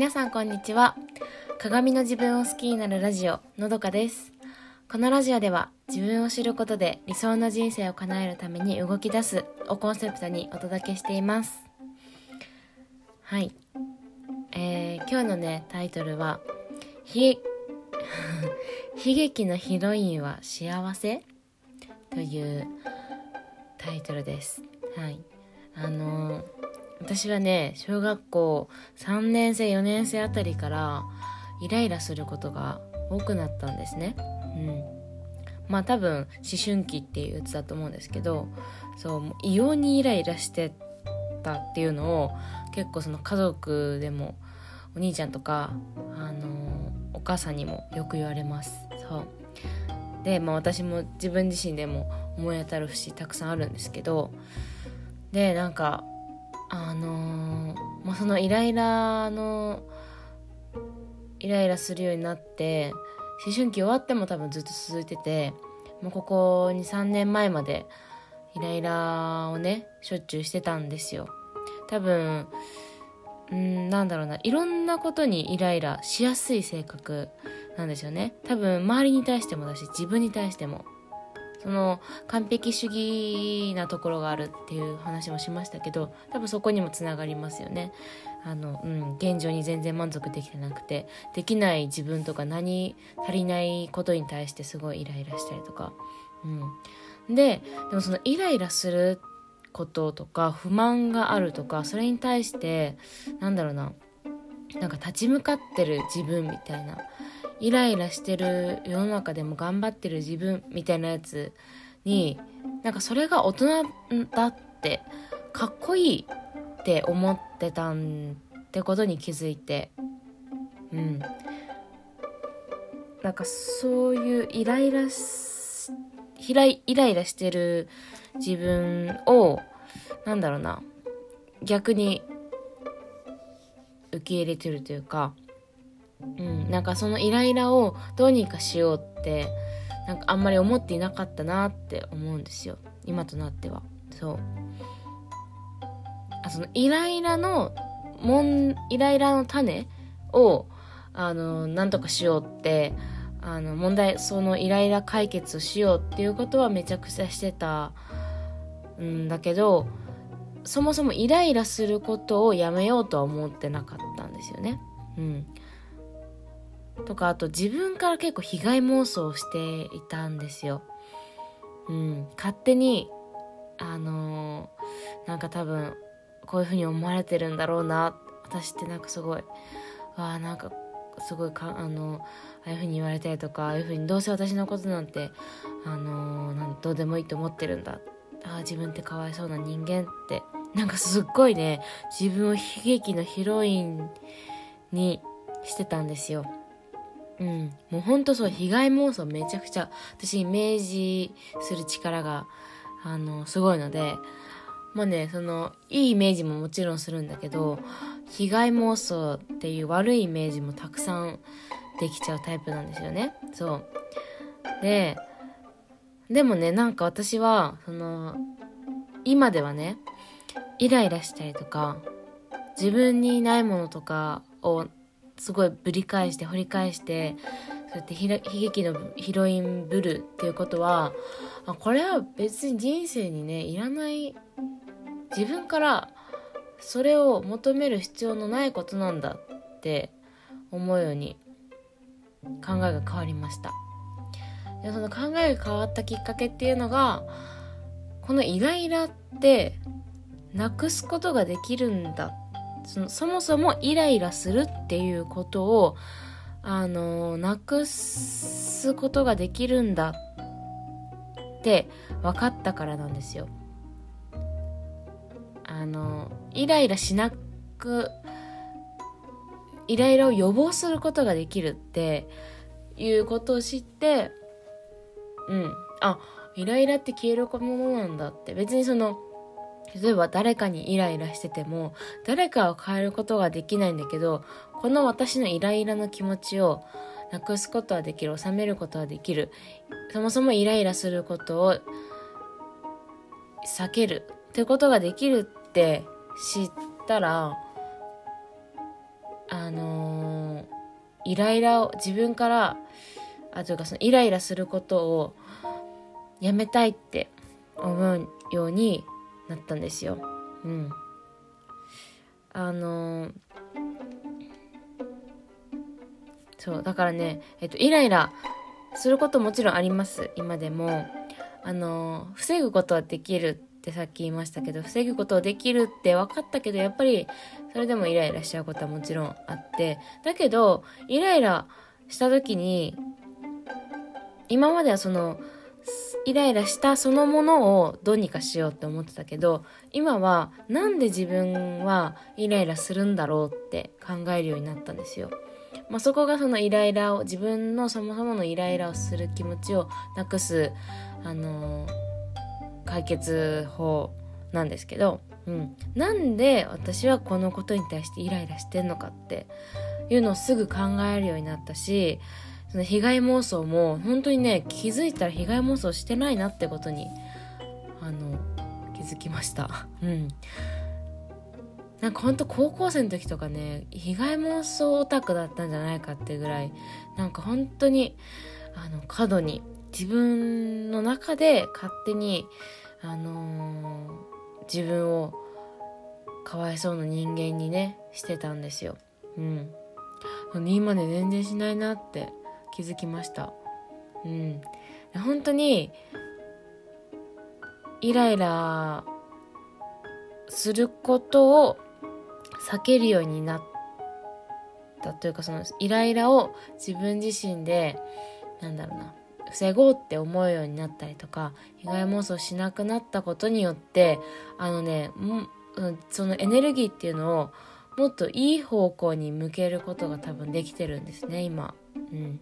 皆さんこんにちは。鏡の自分を好きになるラジオのどかです。このラジオでは自分を知ることで理想の人生を叶えるために動き出すをコンセプトにお届けしています。はい。えー、今日のねタイトルは 悲劇のヒロインは幸せ？というタイトルです。はい。あのー、私はね小学校3年生4年生あたりからイライラすることが多くなったんですね。うん。まあ多分思春期っていうやつだと思うんですけどそう異様にイライラしてたっていうのを結構その家族でもお兄ちゃんとか、あの、お母さんにもよく言われます。そう。で、まあ、私も自分自身でも思い当たる節たくさんあるんですけどでなんかあのー、まあ、そのイライラのイライラするようになって思春期終わっても多分ずっと続いててもうここ23年前までイライラをねしょっちゅうしてたんですよ。多分うんなんだろうないろんなことにイライラしやすい性格なんですよね。多分周りに対してもだし自分に対しても。その完璧主義なところがあるっていう話もしましたけど多分そこにもつながりますよね。あの、うん、現状に全然満足できてなくてできない自分とか何足りないことに対してすごいイライラしたりとか、うん、ででもそのイライラすることとか不満があるとかそれに対してなんだろうななんか立ち向かってる自分みたいなイライラしてる世の中でも頑張ってる自分みたいなやつになんかそれが大人だってかっこいいって思ってたんってことに気づいてうん。なんかそういうイライラしイライライラしてる自分をなんだろうな逆に受け入れてるというか、なんかそのイライラをどうにかしようってなんかあんまり思っていなかったなって思うんですよ。今となっては。そう。あそのイライラのもんイライラの種をあのなんとかしようってあの問題そのイライラ解決をしようっていうことはめちゃくちゃしてたんだけどそもそもイライラすることをやめようとは思ってなかったんですよね。うん、とかあと自分から結構被害妄想をしていたんですよ。うん、勝手にあのー、なんか多分こういう風に思われてるんだろうな私ってなんかすごいわあなんかすごいかあのああいう風に言われたりとかああいう風にどうせ私のことなんてあのー、なんどうでもいいと思ってるんだあ自分ってかわいそうな人間ってなんかすっごいね自分を悲劇のヒロインにしてたんですよ。うん、もうほんとそう被害妄想めちゃくちゃ私イメージする力があのすごいのでまあねそのいいイメージももちろんするんだけど被害妄想っていう悪いイメージもたくさんできちゃうタイプなんですよね。そう。ででもねなんか私はその今ではねイライラしたりとか自分にないものとかをすごいぶり返して掘り返してそうやって悲劇のヒロインぶるっていうことはあこれは別に人生にねいらない自分からそれを求める必要のないことなんだって思うように考えが変わりました。でその考えが変わったきっかけっていうのがこのイライラってなくすことができるんだそのそもそもイライラするっていうことをあのなくすことができるんだって分かったからなんですよ。あのイライラしなくイライラを予防することができるっていうことを知ってうんあイライラって消えるものなんだって別にその例えば誰かにイライラしてても誰かを変えることができないんだけどこの私のイライラの気持ちをなくすことはできる収めることはできるそもそもイライラすることを避けるってことができるって知ったらあのー、イライラを自分からあというかそのイライラすることをやめたいって思うようになったんですよ。うん。あのー、そうだからね、えっと、イライラすることもちろんあります今でもあのー、防ぐことはできるってさっき言いましたけど防ぐことはできるって分かったけどやっぱりそれでもイライラしちゃうことはもちろんあってだけどイライラした時に今まではそのイライラしたそのものをどうにかしようって思ってたけど今はなんで自分はイライラするんだろうって考えるようになったんですよ。まあ、そこがそのイライラを自分のそもそものイライラをする気持ちをなくす、あのー、解決法なんですけど、うん、なんで私はこのことに対してイライラしてんのかっていうのをすぐ考えるようになったしその被害妄想も本当にね気づいたら被害妄想してないなってことにあの気づきました。うん。なんかほんと高校生の時とかね被害妄想オタクだったんじゃないかってぐらいなんか本当にあの過度に自分の中で勝手にあのー、自分をかわいそうな人間にねしてたんですよ。うん。今ね全然しないなって気づきました。うん。本当にイライラすることを避けるようになったというかそのイライラを自分自身でなんだろうな防ごうって思うようになったりとか被害妄想しなくなったことによってあのねそのエネルギーっていうのをもっといい方向に向けることが多分できてるんですね今。うん。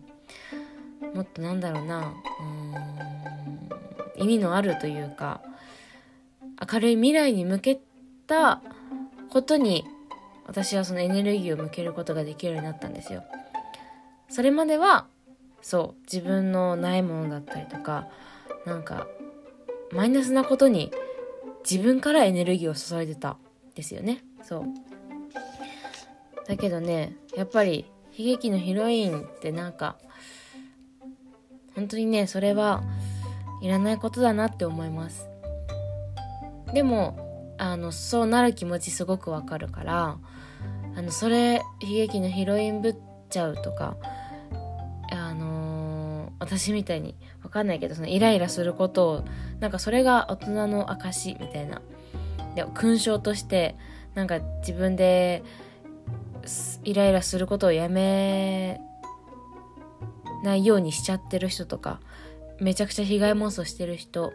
もっとなんだろうな。うん。意味のあるというか明るい未来に向けたことに私はそのエネルギーを向けることができるようになったんですよ。それまではそう自分のないものだったりとかなんかマイナスなことに自分からエネルギーを注いでたですよね。そう。だけどねやっぱり悲劇のヒロインってなんか本当にねそれはいらないことだなって思います。でもあのそうなる気持ちすごくわかるからあのそれ悲劇のヒロインぶっちゃうとかあのー、私みたいにわかんないけどそのイライラすることをなんかそれが大人の証みたいな。で勲章としてなんか自分でイライラすることをやめないようにしちゃってる人とかめちゃくちゃ被害妄想してる人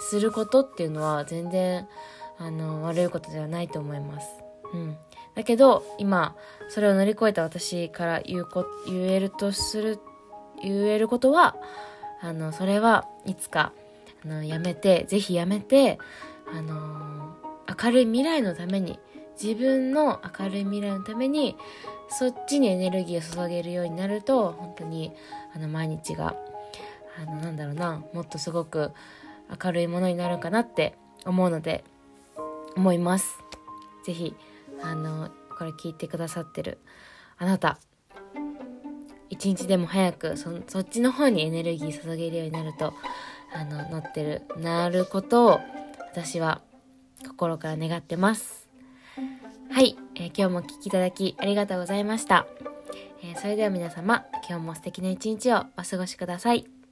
することっていうのは全然あの悪いことではないと思います。うん、だけど今それを乗り越えた私から言うこ言えるとする言えることはあのそれはいつかあのやめてぜひやめてあの明るい未来のために自分の明るい未来のためにそっちにエネルギーを注げるようになると本当にあの毎日があのなんだろうなもっとすごく明るいものになるかなって思うので思います。ぜひあのこれ聞いてくださってるあなた一日でも早くそそっちの方にエネルギー注げるようになるとあの乗ってるなることを私は心から願ってます。はい、えー、今日もお聴きいただきありがとうございました。えー、それでは皆様、今日も素敵な一日をお過ごしください。